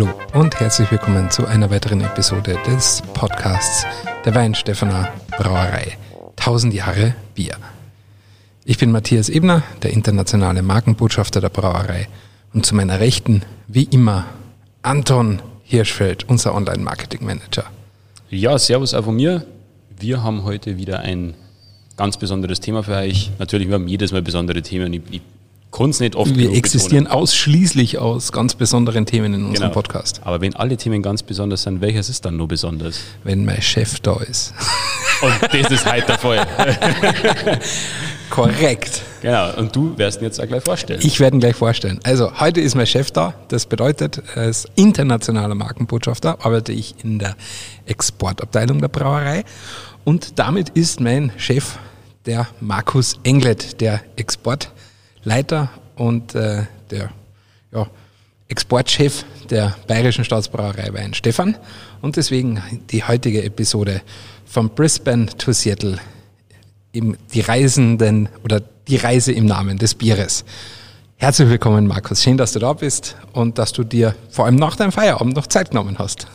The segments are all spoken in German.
Hallo und herzlich willkommen zu einer weiteren Episode des Podcasts der Weinstephaner Brauerei. 1000 Jahre Bier. Ich bin Matthias Ebner, der internationale Markenbotschafter der Brauerei und zu meiner Rechten, wie immer, Anton Hirschfeld, unser Online-Marketing-Manager. Ja, servus auch von mir. Wir haben heute wieder ein ganz besonderes Thema für euch. Natürlich, wir haben jedes Mal besondere Themen. Ich, ich es nicht oft Wir existieren betonen. ausschließlich aus ganz besonderen Themen in unserem genau. Podcast. Aber wenn alle Themen ganz besonders sind, welches ist dann nur besonders? Wenn mein Chef da ist. Und das ist heute der Fall. Korrekt. Genau, und du wirst ihn jetzt auch gleich vorstellen. Ich werde ihn gleich vorstellen. Also, heute ist mein Chef da. Das bedeutet, als internationaler Markenbotschafter arbeite ich in der Exportabteilung der Brauerei. Und damit ist mein Chef der Markus Englet, der Exportleiter und äh, der ja, Exportchef der Bayerischen Staatsbrauerei Wein Stefan. Und deswegen die heutige Episode von Brisbane to Seattle im, die Reisenden oder die Reise im Namen des Bieres. Herzlich willkommen, Markus. Schön, dass du da bist und dass du dir vor allem nach deinem Feierabend noch Zeit genommen hast.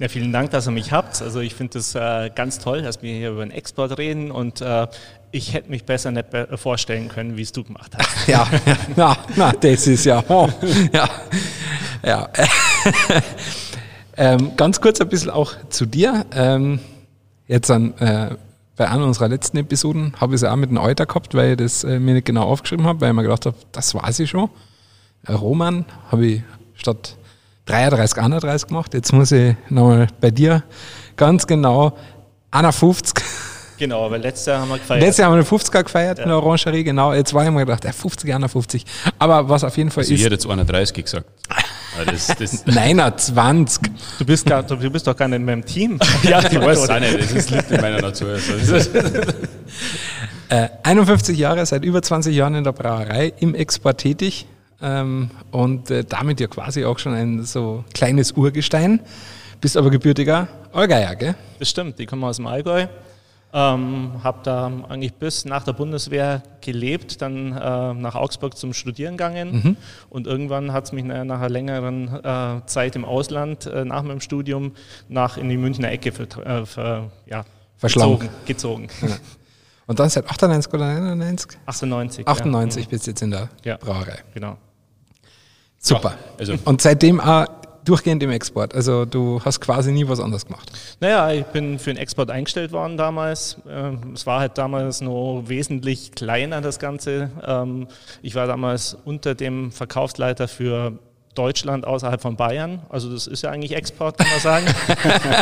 Ja, vielen Dank, dass ihr mich habt. Also ich finde es äh, ganz toll, dass wir hier über den Export reden und äh, ich hätte mich besser nicht be vorstellen können, wie es du gemacht hast. ja, ja, na, das ist ja, oh, ja, ja. ähm, ganz kurz ein bisschen auch zu dir. Ähm, jetzt an äh, bei einer unserer letzten Episoden habe ich es auch mit einem Euter gehabt, weil ich das äh, mir nicht genau aufgeschrieben habe, weil ich mir gedacht habe, das weiß ich schon. Äh, Roman habe ich statt 33, 31 gemacht. Jetzt muss ich nochmal bei dir ganz genau 51. Genau, weil letztes Jahr haben wir gefeiert. Letztes Jahr haben wir eine 50er gefeiert ja. in der Orangerie, genau. Jetzt war ich mir gedacht, ja, 50, 51. Aber was auf jeden Fall also ist. Ich hätte jetzt 31 gesagt. Das, das Nein, 20. Du bist, gar, du bist doch gar nicht in meinem Team. ja, ich weiß auch nicht. Das liegt in meiner Natur. äh, 51 Jahre, seit über 20 Jahren in der Brauerei, im Export tätig ähm, und äh, damit ja quasi auch schon ein so kleines Urgestein. Bist aber gebürtiger Allgeier, gell? Das stimmt, ich komme aus dem Allgäu. Ähm, habe da eigentlich bis nach der Bundeswehr gelebt, dann äh, nach Augsburg zum Studieren gegangen mhm. und irgendwann hat es mich nach einer längeren äh, Zeit im Ausland äh, nach meinem Studium nach in die Münchner Ecke für, äh, für, ja, gezogen. gezogen. Ja. Und dann seit 98 oder 99? 98. 98 ja. bist du jetzt in der ja. Brauerei. Genau. Super. Also. Und seitdem auch durchgehend im Export. Also du hast quasi nie was anderes gemacht. Naja, ich bin für den Export eingestellt worden damals. Ähm, es war halt damals noch wesentlich kleiner, das Ganze. Ähm, ich war damals unter dem Verkaufsleiter für Deutschland außerhalb von Bayern. Also das ist ja eigentlich Export, kann man sagen.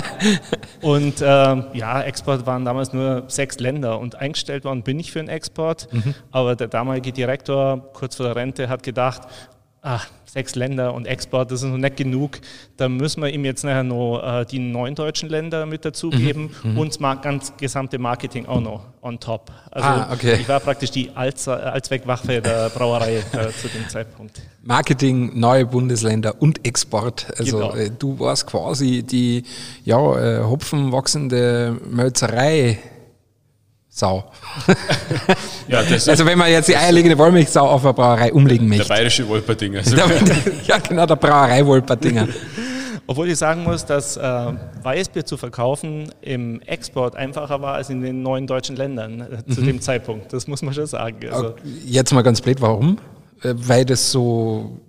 und ähm, ja, Export waren damals nur sechs Länder und eingestellt worden bin ich für den Export. Mhm. Aber der damalige Direktor kurz vor der Rente hat gedacht, ach, sechs Länder und Export, das ist noch nicht genug. Da müssen wir ihm jetzt nachher noch äh, die neun deutschen Länder mit dazugeben mhm. mhm. und das ganz gesamte Marketing auch noch on top. Also ah, okay. ich war praktisch die Allz Allzweckwaffe der Brauerei äh, zu dem Zeitpunkt. Marketing, neue Bundesländer und Export. Also genau. äh, du warst quasi die ja, äh, hopfenwachsende Mölzerei Sau. ja, also wenn man jetzt die eierlegende Wollmilchsau auf eine Brauerei umlegen möchte. Der bayerische Wolperdinger. ja, genau, der Brauerei Wolperdinger. Obwohl ich sagen muss, dass äh, Weißbier zu verkaufen im Export einfacher war als in den neuen deutschen Ländern äh, zu mhm. dem Zeitpunkt. Das muss man schon sagen. Also Jetzt mal ganz blöd, warum? Äh, weil das so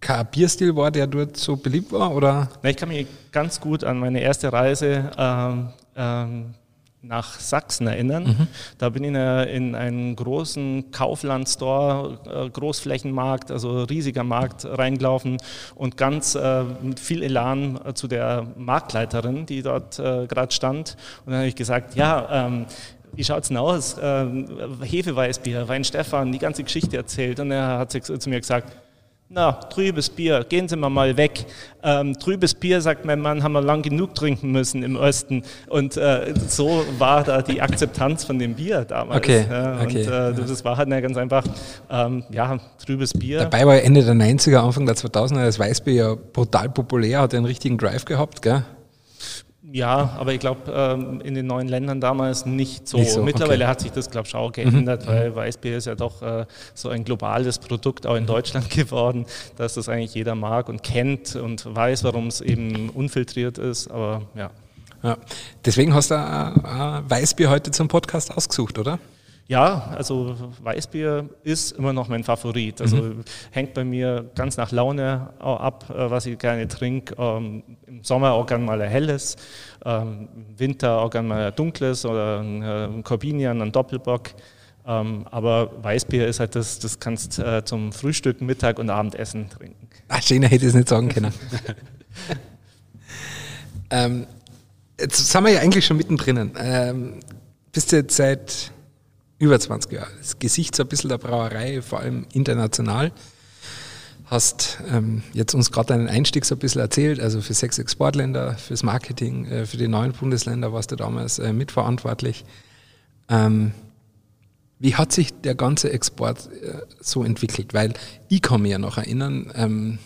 kein Bierstil war, der dort so beliebt war? Oder? Na, ich kann mich ganz gut an meine erste Reise ähm, ähm, nach Sachsen erinnern. Mhm. Da bin ich in einen großen Kaufland-Store, äh, Großflächenmarkt, also riesiger Markt reingelaufen und ganz äh, mit viel Elan äh, zu der Marktleiterin, die dort äh, gerade stand. Und dann habe ich gesagt, ja, ähm, wie schaut es denn aus? Ähm, Hefeweißbier, Wein Stefan, die ganze Geschichte erzählt. Und er hat zu mir gesagt, na, trübes Bier, gehen Sie mal mal weg. Ähm, trübes Bier, sagt mein Mann, haben wir lang genug trinken müssen im Osten. Und äh, so war da die Akzeptanz von dem Bier damals. Okay, ja, okay. Und äh, das war halt ganz einfach, ähm, ja, trübes Bier. Dabei war Ende der 90er, Anfang der 2000er das Weißbier ja brutal populär, hat einen richtigen Drive gehabt, gell? Ja, aber ich glaube, ähm, in den neuen Ländern damals nicht so. Nicht so, Mittlerweile okay. hat sich das, glaube ich, auch geändert, weil Weißbier ist ja doch äh, so ein globales Produkt auch in Deutschland geworden, dass das eigentlich jeder mag und kennt und weiß, warum es eben unfiltriert ist. Aber ja. Ja. Deswegen hast du ein, ein Weißbier heute zum Podcast ausgesucht, oder? Ja, also Weißbier ist immer noch mein Favorit. Also hängt bei mir ganz nach Laune ab, äh, was ich gerne trinke. Ähm, Im Sommer auch gerne mal ein helles, ähm, im Winter auch gerne mal ein dunkles oder ein, äh, ein Corbinian, ein Doppelbock. Ähm, aber Weißbier ist halt das, das kannst äh, zum Frühstück, Mittag und Abendessen trinken. Ach, schöner hätte ich es nicht sagen können. ähm, jetzt sind wir ja eigentlich schon mittendrin. Ähm, bist du jetzt seit über 20 Jahren das Gesicht so ein bisschen der Brauerei, vor allem international. Hast ähm, jetzt uns gerade deinen Einstieg so ein bisschen erzählt, also für sechs Exportländer, fürs Marketing, äh, für die neuen Bundesländer warst du damals äh, mitverantwortlich. Ähm, wie hat sich der ganze Export äh, so entwickelt? Weil ich kann mich ja noch erinnern, ähm,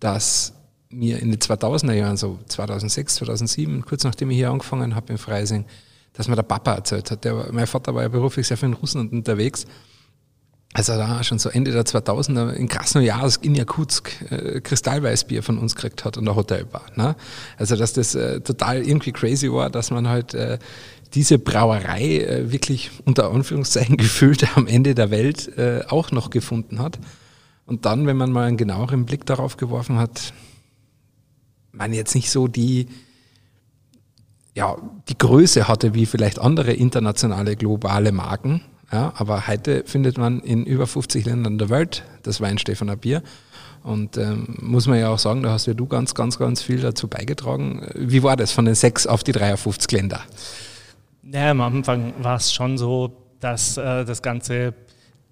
dass mir in den 2000er Jahren, so 2006, 2007, kurz nachdem ich hier angefangen habe in Freising, dass mir der Papa erzählt hat. Der, war- mein Vater war ja beruflich sehr viel in Russland unterwegs. Also da schon so Ende der 2000er in Krasnojarsk in Jakutsk äh, Kristallweißbier von uns gekriegt hat und der Hotelbar. Ne? Also dass das äh, total irgendwie crazy war, dass man halt äh, diese Brauerei äh, wirklich unter Anführungszeichen gefühlt am Ende der Welt äh, auch noch gefunden hat. Und dann, wenn man mal einen genaueren Blick darauf geworfen hat, man jetzt nicht so die, ja, die Größe hatte wie vielleicht andere internationale globale Marken. Ja, aber heute findet man in über 50 Ländern der Welt das Weinstefaner Bier. Und ähm, muss man ja auch sagen, da hast ja du ganz, ganz, ganz viel dazu beigetragen. Wie war das von den sechs auf die 53 Länder? Naja, am Anfang war es schon so, dass äh, das Ganze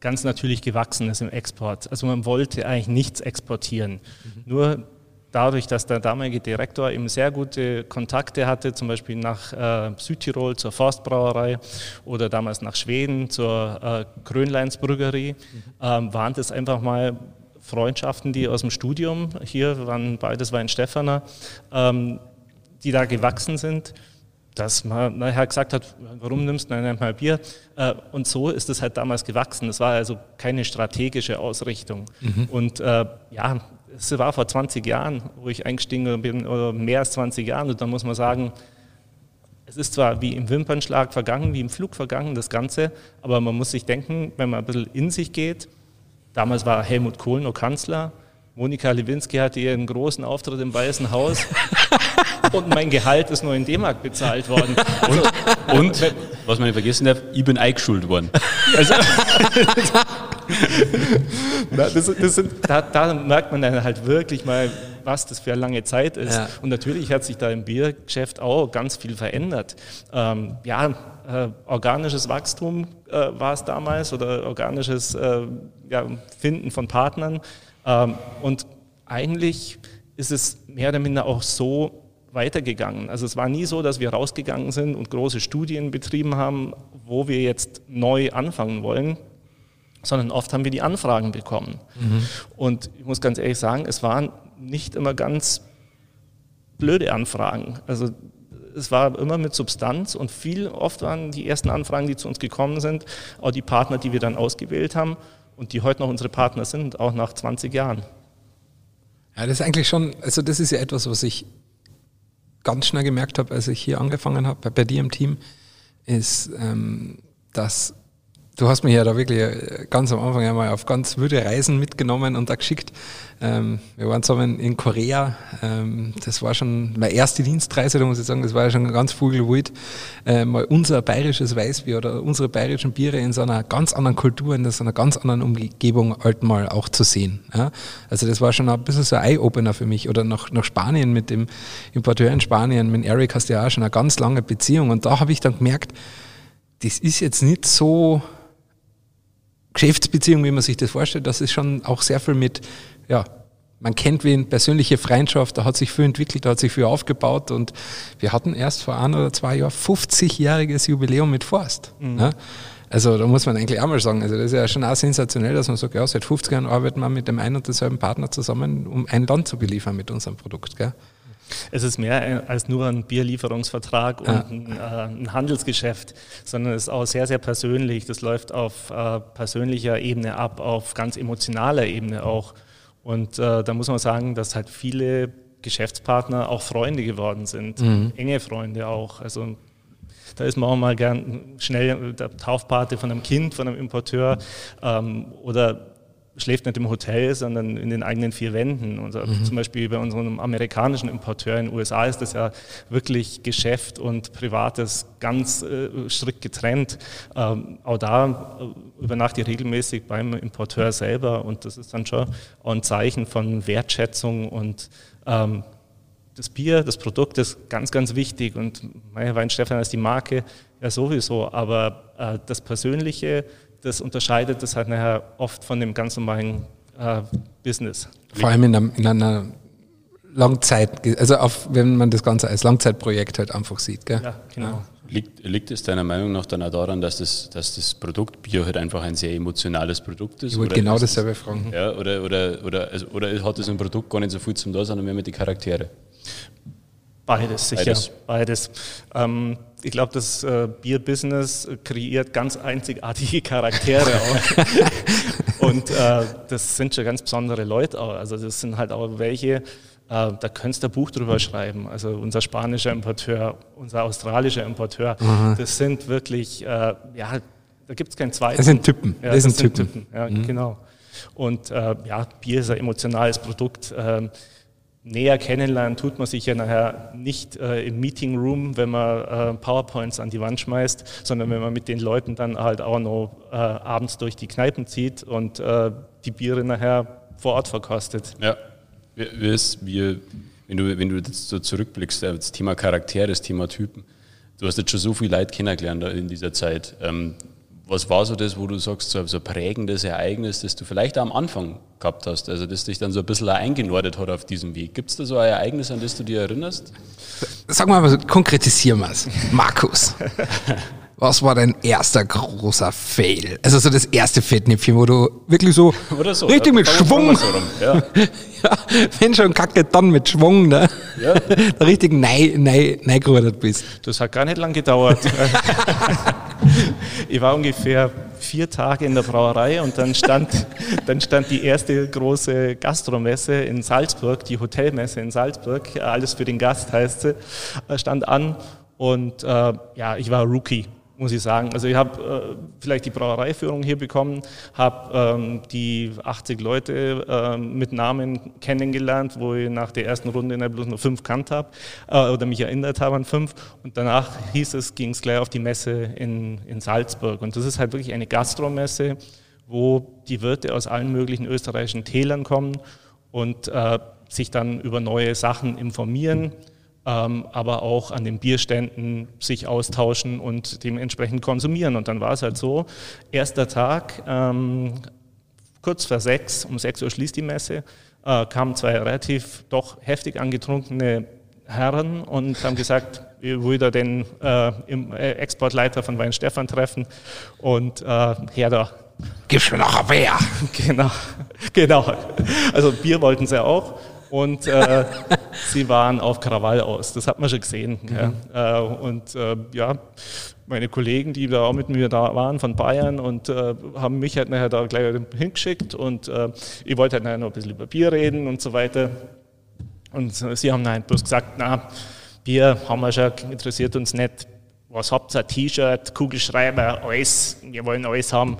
ganz natürlich gewachsen ist im Export. Also man wollte eigentlich nichts exportieren. Nur dadurch, dass der damalige Direktor eben sehr gute Kontakte hatte, zum Beispiel nach äh, Südtirol zur Forstbrauerei oder damals nach Schweden zur äh, Grönleinsbrüggerie, ähm, waren das einfach mal Freundschaften, die aus dem Studium, hier waren beides Weinstefaner, ähm, die da gewachsen sind dass man nachher gesagt hat, warum nimmst du nicht mal Bier? Äh, Und so ist es halt damals gewachsen. Es war also keine strategische Ausrichtung. Und äh, ja, es war vor 20 Jahren, wo ich eingestiegen bin, oder mehr als 20 Jahren. Und da muss man sagen, es ist zwar wie im Wimpernschlag vergangen, wie im Flug vergangen, das Ganze, aber man muss sich denken, wenn man ein bisschen in sich geht, damals war Helmut Kohl noch Kanzler, Monika Lewinsky hatte ihren großen Auftritt im Weißen Haus und mein Gehalt ist nur in D-Mark bezahlt worden. Und, und was man nicht vergessen darf, ich bin eingeschult worden. Also, das, das sind, da, da merkt man dann halt wirklich mal, was das für eine lange Zeit ist. Ja. Und natürlich hat sich da im Biergeschäft auch ganz viel verändert. Ähm, ja, äh, organisches Wachstum äh, war es damals oder organisches äh, ja, Finden von Partnern. Ähm, und eigentlich ist es mehr oder minder auch so weitergegangen. Also es war nie so, dass wir rausgegangen sind und große Studien betrieben haben, wo wir jetzt neu anfangen wollen, sondern oft haben wir die Anfragen bekommen. Und ich muss ganz ehrlich sagen, es waren nicht immer ganz blöde Anfragen. Also es war immer mit Substanz und viel oft waren die ersten Anfragen, die zu uns gekommen sind, auch die Partner, die wir dann ausgewählt haben und die heute noch unsere Partner sind, auch nach 20 Jahren. Ja, das ist eigentlich schon, also das ist ja etwas, was ich ganz schnell gemerkt habe, als ich hier angefangen habe, bei, bei dir im Team, ist, ähm, dass du hast mich ja da wirklich äh, ganz am Anfang einmal auf ganz wilde Reisen mitgenommen und da geschickt. Ähm, wir waren zusammen in Korea. Ähm, das war schon meine erste Dienstreise, da muss ich sagen, das war ja schon ganz vogelwild. Äh, mal unser bayerisches Weißbier oder unsere bayerischen Biere in so einer ganz anderen Kultur, in so einer ganz anderen Umgebung halt mal auch zu sehen. Also das war schon ein bisschen so ein Eye-Opener für mich. Oder nach, nach Spanien mit dem Importeur in Spanien, mit Eric hast du ja auch schon eine ganz lange Beziehung und da habe ich dann gemerkt, das ist jetzt nicht so Geschäftsbeziehung, wie man sich das vorstellt, das ist schon auch sehr viel mit, ja, man kennt wen, persönliche Freundschaft, da hat sich viel entwickelt, da hat sich viel aufgebaut und wir hatten erst vor ein oder zwei Jahren 50-jähriges Jubiläum mit Forst. Ja? Also da muss man eigentlich auch mal sagen, also das ist ja schon auch sensationell, dass man sagt, ja, seit 50 Jahren arbeiten wir mit dem einen und denselben Partner zusammen, um ein Land zu beliefern mit unserem Produkt. Gell? Es ist mehr als nur ein Bierlieferungsvertrag und ein, äh, ein, Handelsgeschäft, sondern es ist auch sehr, sehr persönlich. Das läuft auf äh, persönlicher Ebene ab, auf ganz emotionaler Ebene auch. Und äh, da muss man sagen, dass halt viele Geschäftspartner auch Freunde geworden sind, mhm. enge Freunde auch. Also da ist man auch mal gern schnell der Taufpate von einem Kind, von einem Importeur ähm, oder schläft nicht im Hotel, sondern in den eigenen vier Wänden. Und mhm. Zum Beispiel bei unserem amerikanischen Importeur in den USA ist das ja wirklich Geschäft und Privates ganz äh, strikt getrennt. Ähm, auch da äh, übernachte ich regelmäßig beim Importeur selber und das ist dann schon auch ein Zeichen von Wertschätzung und ähm, das Bier, das Produkt ist ganz, ganz wichtig und Meier Weinstefan ist die Marke ja sowieso, aber äh, das Persönliche, das unterscheidet das halt nachher oft von dem ganz normalen äh, Business. Vor allem in einer, in einer Langzeit, also auf, wenn man das Ganze als Langzeitprojekt halt einfach sieht. Gell? Ja, genau. Liegt, liegt es deiner Meinung nach dann auch daran, dass das, dass das Produkt Bier halt einfach ein sehr emotionales Produkt ist? Ich wollte genau dasselbe fragen. Ja, oder, oder, oder, also, oder hat das ein Produkt gar nicht so viel zum da, sondern mehr mit den Charaktere? Beides, sicher. Beides. Beides. Ähm, ich glaube, das äh, Bier-Business kreiert ganz einzigartige Charaktere auch. Und äh, das sind schon ganz besondere Leute auch. Also das sind halt auch welche, äh, da könntest du ein Buch drüber schreiben. Also unser spanischer Importeur, unser australischer Importeur, mhm. das sind wirklich, äh, ja, da gibt es keinen zweiten. Das sind Typen. Ja, das, das sind Typen. Typen. Ja, mhm. genau. Und äh, ja, Bier ist ein emotionales Produkt. Ähm, näher kennenlernen tut man sich ja nachher nicht äh, im Meeting Room, wenn man äh, PowerPoints an die Wand schmeißt, sondern wenn man mit den Leuten dann halt auch noch äh, abends durch die Kneipen zieht und äh, die Biere nachher vor Ort verkostet. Ja, ist, wie, wenn du, wenn du jetzt so zurückblickst, äh, das Thema Charakter, das Thema Typen, du hast jetzt schon so viel Leute kennengelernt in dieser Zeit. Ähm, was war so das, wo du sagst, so, ein prägendes Ereignis, das du vielleicht am Anfang gehabt hast, also das dich dann so ein bisschen eingenordet hat auf diesem Weg? Gibt es da so ein Ereignis, an das du dir erinnerst? Sag mal, konkretisieren wir es. Markus, was war dein erster großer Fail? Also so das erste Fettnäpfchen, wo du wirklich so, so richtig mit Schwung, so ja. ja, wenn schon kacke, dann mit Schwung, ne? Ja. da richtig neigerudert bist. Das hat gar nicht lang gedauert. ich war ungefähr vier Tage in der Brauerei und dann stand, dann stand die erste große Gastromesse in Salzburg, die Hotelmesse in Salzburg, alles für den Gast heißt sie, stand an und äh, ja, ich war Rookie muss ich sagen. Also ich habe äh, vielleicht die Brauereiführung hier bekommen, habe ähm, die 80 Leute äh, mit Namen kennengelernt, wo ich nach der ersten Runde nicht bloß nur fünf kannt habe äh, oder mich erinnert habe an fünf. Und danach hieß es, ging es gleich auf die Messe in, in Salzburg. Und das ist halt wirklich eine Gastromesse, wo die Wirte aus allen möglichen österreichischen Tälern kommen und äh, sich dann über neue Sachen informieren ähm, aber auch an den Bierständen sich austauschen und dementsprechend konsumieren. Und dann war es halt so, erster Tag, ähm, kurz vor sechs, um sechs Uhr schließt die Messe, äh, kamen zwei relativ doch heftig angetrunkene Herren und haben gesagt, wir würden den äh, äh, Exportleiter von Weinstefan treffen und äh, her da. Gib's mir noch ein Bier. Genau, genau. Also Bier wollten sie auch und äh, sie waren auf Krawall aus. Das hat man schon gesehen. Mhm. Ja. Äh, und äh, ja, meine Kollegen, die da auch mit mir da waren von Bayern und äh, haben mich halt nachher da gleich hingeschickt und äh, ich wollte halt nachher noch ein bisschen über Bier reden und so weiter. Und sie haben halt bloß gesagt, na, Bier haben wir schon, interessiert uns nicht. Was habt ihr? T-Shirt, Kugelschreiber, alles, wir wollen alles haben.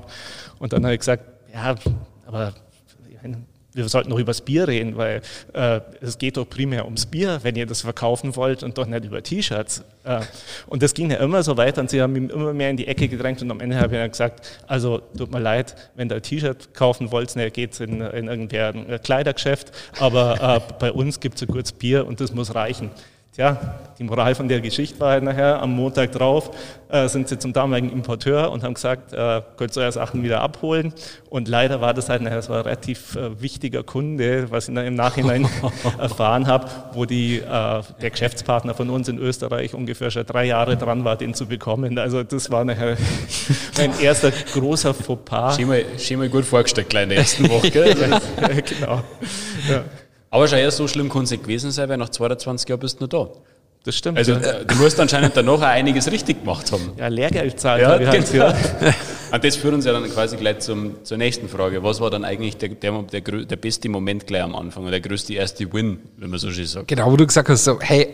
Und dann habe ich gesagt, ja, aber wir sollten noch über das Bier reden, weil äh, es geht doch primär ums Bier, wenn ihr das verkaufen wollt und doch nicht über T-Shirts. Äh, und das ging ja immer so weiter und sie haben ihn immer mehr in die Ecke gedrängt und am Ende habe ich dann gesagt, also tut mir leid, wenn ihr ein T-Shirt kaufen wollt, geht es in, in irgendein Kleidergeschäft, aber äh, bei uns gibt es ein gutes Bier und das muss reichen. Tja, die Moral von der Geschichte war halt nachher, am Montag drauf äh, sind sie zum damaligen Importeur und haben gesagt, äh, könnt ihr Sachen wieder abholen. Und leider war das halt nachher so ein relativ äh, wichtiger Kunde, was ich dann im Nachhinein erfahren habe, wo die, äh, der Geschäftspartner von uns in Österreich ungefähr schon drei Jahre dran war, den zu bekommen. Also das war nachher mein erster großer Fauxpas. Schön mal, schön mal gut vorgestellt, kleine ersten Woche, gell? genau. Ja. Aber schon eher so schlimm kann es nicht gewesen sein, weil nach 22 Jahren bist du noch da. Das stimmt. Also ja. äh, du musst anscheinend danach auch einiges richtig gemacht haben. ja, Lehrgeld zahlt. Ja, halt, genau. ja. Und das führt uns ja dann quasi gleich zum, zur nächsten Frage. Was war dann eigentlich der, der, der, der beste Moment gleich am Anfang oder der größte erste Win, wenn man so schön sagt? Genau, wo du gesagt hast, so, hey,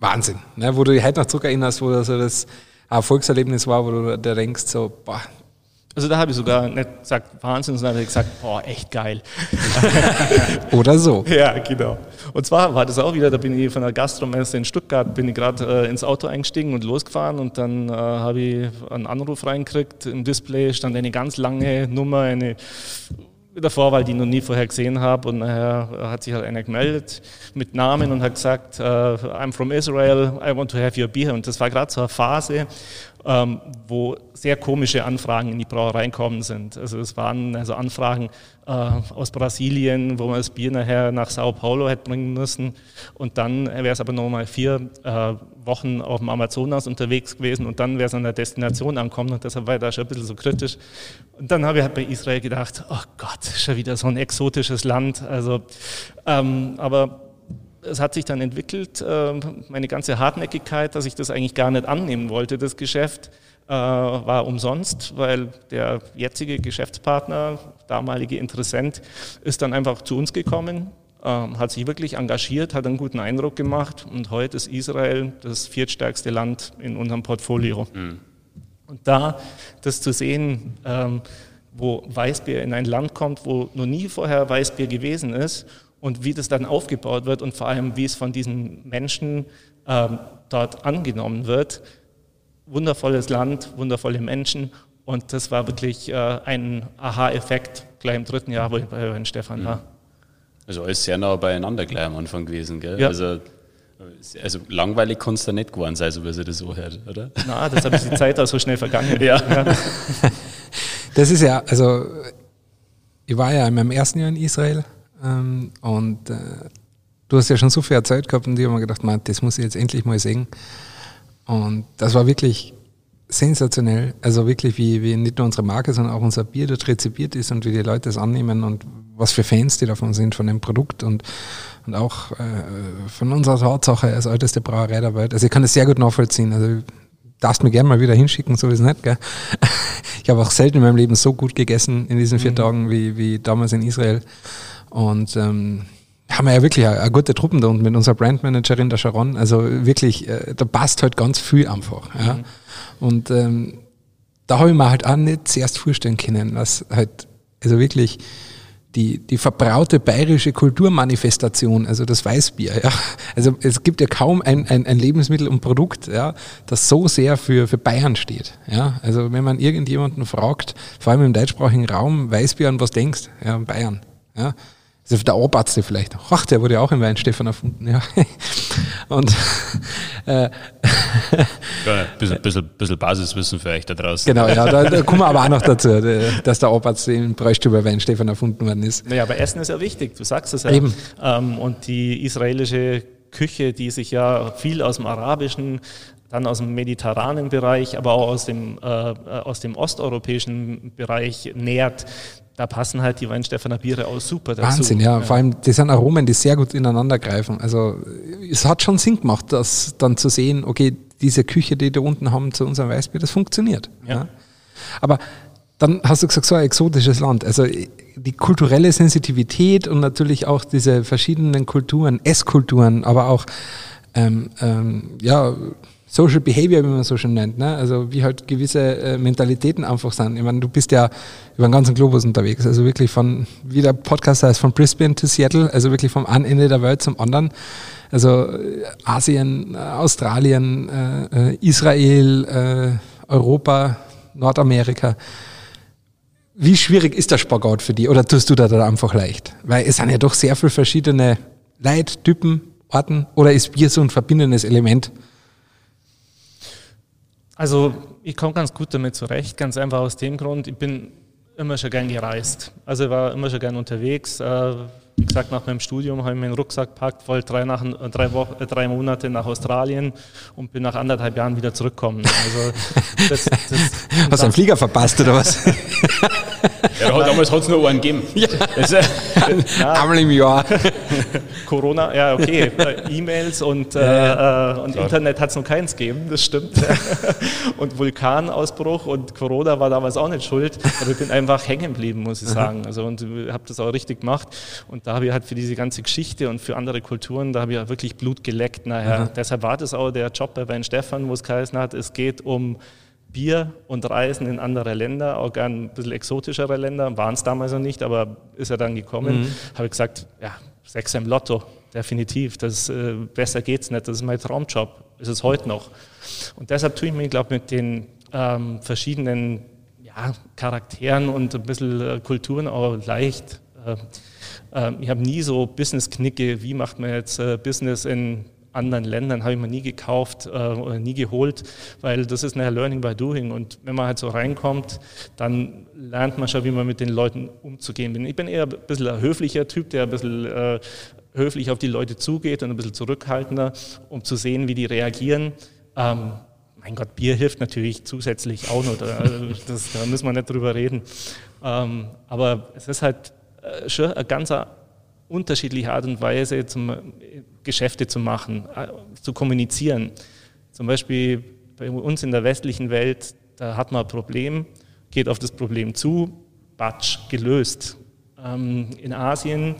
Wahnsinn. Ne? Wo du dich heute noch zurückerinnerst, wo das so das Erfolgserlebnis war, wo du da denkst, so, boah, Also da habe ich sogar nicht gesagt Wahnsinn, sondern habe ich gesagt, boah, echt geil. oder so. Ja, genau. Und zwar war das auch wieder, da bin ich von der Gastromesse in Stuttgart, bin ich gerade äh, ins Auto eingestiegen und losgefahren und dann äh, habe ich einen Anruf reingekriegt. Im Display stand eine ganz lange Nummer, eine mit der Vorwahl, die ich noch nie vorher gesehen habe. Und nachher hat sich halt einer gemeldet mit Namen und hat gesagt, äh, I'm from Israel, I want to have your beer. Und das war gerade so eine Phase, ähm, wo sehr komische Anfragen in die Brauerei gekommen sind. Also es waren also Anfragen äh, aus Brasilien, wo man das Bier nachher nach Sao Paulo hätte bringen müssen. Und dann wäre es aber nochmal vier äh, Wochen auf dem Amazonas unterwegs gewesen und dann wäre es an der Destination ankommen und deshalb war ich da schon ein bisschen so kritisch. Und dann habe ich halt bei Israel gedacht, oh Gott, schon wieder so ein exotisches Land. Also, ähm, aber es hat sich dann entwickelt, äh, meine ganze Hartnäckigkeit, dass ich das eigentlich gar nicht annehmen wollte, das Geschäft, äh, war umsonst, weil der jetzige Geschäftspartner, damalige Interessent, ist dann einfach zu uns gekommen, ähm, hat sich wirklich engagiert, hat einen guten Eindruck gemacht und heute ist Israel das viertstärkste Land in unserem Portfolio. Und da das zu sehen, ähm, wo Weißbier in ein Land kommt, wo noch nie vorher Weißbier gewesen ist und wie das dann aufgebaut wird und vor allem, wie es von diesen Menschen ähm, dort angenommen wird. Wundervolles Land, wundervolle Menschen und das war wirklich äh, ein Aha-Effekt gleich im dritten Jahr, wo ich bei Herrn Stefan war. Also alles sehr nah beieinander gleich am Anfang gewesen, gell? Ja. Also, also langweilig kann es da nicht geworden sein, so wie sich das so hört, oder? Na, deshalb ist die Zeit auch so schnell vergangen. Ja. Das ist ja, also ich war ja in meinem ersten Jahr in Israel ähm, und äh, du hast ja schon so viel Zeit gehabt und ich habe mir gedacht, man, das muss ich jetzt endlich mal sehen. Und das war wirklich sensationell. Also wirklich, wie, wie nicht nur unsere Marke, sondern auch unser Bier dort rezipiert ist und wie die Leute es annehmen und was für Fans die davon sind, von dem Produkt und, und auch äh, von unserer Tatsache als älteste Brauerei der Welt. Also ich kann das sehr gut nachvollziehen. Also darfst mir gerne mal wieder hinschicken, so ist es nicht, gell? Ich habe auch selten in meinem Leben so gut gegessen in diesen vier Mhm. Tagen wie, wie damals in Israel. Und ähm, haben wir ja wirklich eine, eine gute Truppen da unten mit unserer Brandmanagerin, der Sharon. Also wirklich, äh, da passt halt ganz viel einfach. Ja? Mhm. Und ähm, da habe ich mir halt auch nicht zuerst vorstellen können, was halt, also wirklich die, die verbraute bayerische Kulturmanifestation, also das Weißbier, ja. Also es gibt ja kaum ein, ein, ein Lebensmittel und Produkt, ja, das so sehr für, für Bayern steht. Ja. Also wenn man irgendjemanden fragt, vor allem im deutschsprachigen Raum, Weißbier an was denkst, ja, Bayern. Ja. Also der Oberarzt vielleicht. Ach, der wurde ja auch in Weinstefan erfunden, ja. Und äh, Ja, ein bisschen, bisschen, bisschen Basiswissen für euch da draußen. genau, ja, da, da kommen wir aber auch noch dazu, dass der Oberarzt in Bräustüber Weinstefan erfunden worden ist. Naja, aber Essen ist ja wichtig, du sagst es ja. Eben. Ähm, und die israelische Küche, die sich ja viel aus dem arabischen, dann aus dem mediterranen Bereich, aber auch aus dem, äh, aus dem osteuropäischen Bereich nährt, da passen halt die Weinstefaner Biere auch super dazu. Wahnsinn, ja. Vor allem, das sind Aromen, die sehr gut ineinander greifen. Also, es hat schon Sinn gemacht, das dann zu sehen, okay, diese Küche, die da unten haben zu unserem Weißbier, das funktioniert. Ja. Aber dann hast du gesagt, so ein exotisches Land. Also, die kulturelle Sensitivität und natürlich auch diese verschiedenen Kulturen, Esskulturen, aber auch, ähm, ähm, ja, Social Behavior, wie man so schön nennt, ne? also wie halt gewisse äh, Mentalitäten einfach sind. Ich meine, du bist ja über den ganzen Globus unterwegs, also wirklich von, wie der Podcast heißt, von Brisbane to Seattle, also wirklich vom einen Ende der Welt zum anderen. Also äh, Asien, äh, Australien, äh, äh, Israel, äh, Europa, Nordamerika. Wie schwierig ist der Spagat für die oder tust du da einfach leicht? Weil es sind ja doch sehr viele verschiedene Leute, Typen, Orten oder ist Bier so ein verbindendes Element? Also ich komme ganz gut damit zurecht, ganz einfach aus dem Grund, ich bin immer schon gern gereist. Also ich war immer schon gern unterwegs. Äh, wie gesagt, nach meinem Studium habe ich meinen Rucksack gepackt, wollte drei, nach, drei, Wochen, äh, drei Monate nach Australien und bin nach anderthalb Jahren wieder zurückgekommen. Also das, das, Hast du einen Flieger verpasst oder was? ja, damals hat es nur einen gegeben. Ja. ja. Einmal im Jahr. Corona, ja okay, E-Mails und, ja, äh, und Internet hat es noch keins gegeben, das stimmt. und Vulkanausbruch und Corona war damals auch nicht schuld, aber ich bin einfach hängen geblieben, muss ich sagen. Also und habe das auch richtig gemacht und da habe ich halt für diese ganze Geschichte und für andere Kulturen, da habe ich ja wirklich Blut geleckt nachher. Mhm. Deshalb war das auch der Job bei Wein Stefan, wo es geheißen hat, es geht um Bier und Reisen in andere Länder, auch gerne ein bisschen exotischere Länder, waren es damals noch nicht, aber ist er dann gekommen, mhm. habe ich gesagt, ja, Sechs im Lotto, definitiv, das, äh, besser es nicht, das ist mein Traumjob, ist es heute noch. Und deshalb tue ich mir, glaube ich, mit den ähm, verschiedenen ja, Charakteren und ein bisschen äh, Kulturen auch leicht. Äh, äh, ich habe nie so Business-Knicke, wie macht man jetzt äh, Business in anderen Ländern, habe ich mir nie gekauft oder nie geholt, weil das ist nachher Learning by Doing. Und wenn man halt so reinkommt, dann lernt man schon, wie man mit den Leuten umzugehen bin. Ich bin eher ein bisschen ein höflicher Typ, der ein bisschen höflich auf die Leute zugeht und ein bisschen zurückhaltender, um zu sehen, wie die reagieren. Ähm, mein Gott, Bier hilft natürlich zusätzlich auch noch, also das, da müssen wir nicht drüber reden. Ähm, aber es ist halt schon eine ganz unterschiedliche Art und Weise, zum, Geschäfte zu machen, äh, zu kommunizieren. Zum Beispiel bei uns in der westlichen Welt, da hat man ein Problem, geht auf das Problem zu, batsch, gelöst. Ähm, in Asien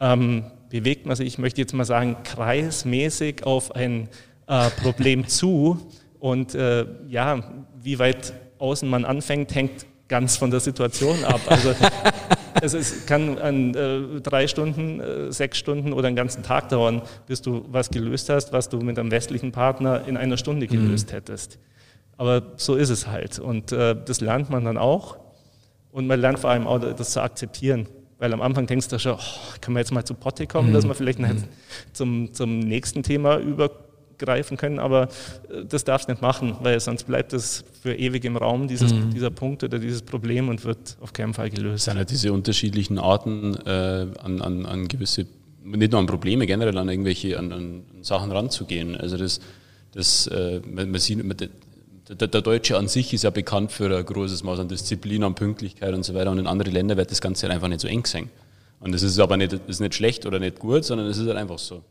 ähm, bewegt man sich, ich möchte jetzt mal sagen, kreismäßig auf ein äh, Problem zu. Und äh, ja, wie weit außen man anfängt, hängt ganz von der Situation ab. Also es ist, kann an äh, drei Stunden, äh, sechs Stunden oder einen ganzen Tag dauern, bis du was gelöst hast, was du mit einem westlichen Partner in einer Stunde gelöst mhm. hättest. Aber so ist es halt. Und äh, das lernt man dann auch. Und man lernt vor allem auch, das zu akzeptieren. Weil am Anfang denkst du schon, oh, können wir jetzt mal zu Potte kommen, mhm. dass wir vielleicht mhm. zum, zum nächsten Thema überkommen greifen können, aber äh, das darfst du nicht machen, weil sonst bleibt es für ewig im Raum, dieses, mhm. dieser Punkt oder dieses Problem und wird auf keinen Fall gelöst. Es sind ja diese unterschiedlichen Arten äh, an, an, an gewisse, nicht nur an Probleme, generell an irgendwelche an, an Sachen ranzugehen. Also das, das äh, man, sieht, man, der, der, Deutsche an sich ist ja bekannt für ein großes Maß an Disziplin, an Pünktlichkeit und so weiter. Und in anderen Ländern wird das Ganze halt einfach nicht so eng sein. Und das ist aber nicht, ist nicht schlecht oder nicht gut, sondern es ist halt einfach so.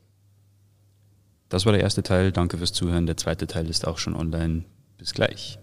Das war der erste Teil. Danke fürs Zuhören. Der zweite Teil ist auch schon online. Bis gleich.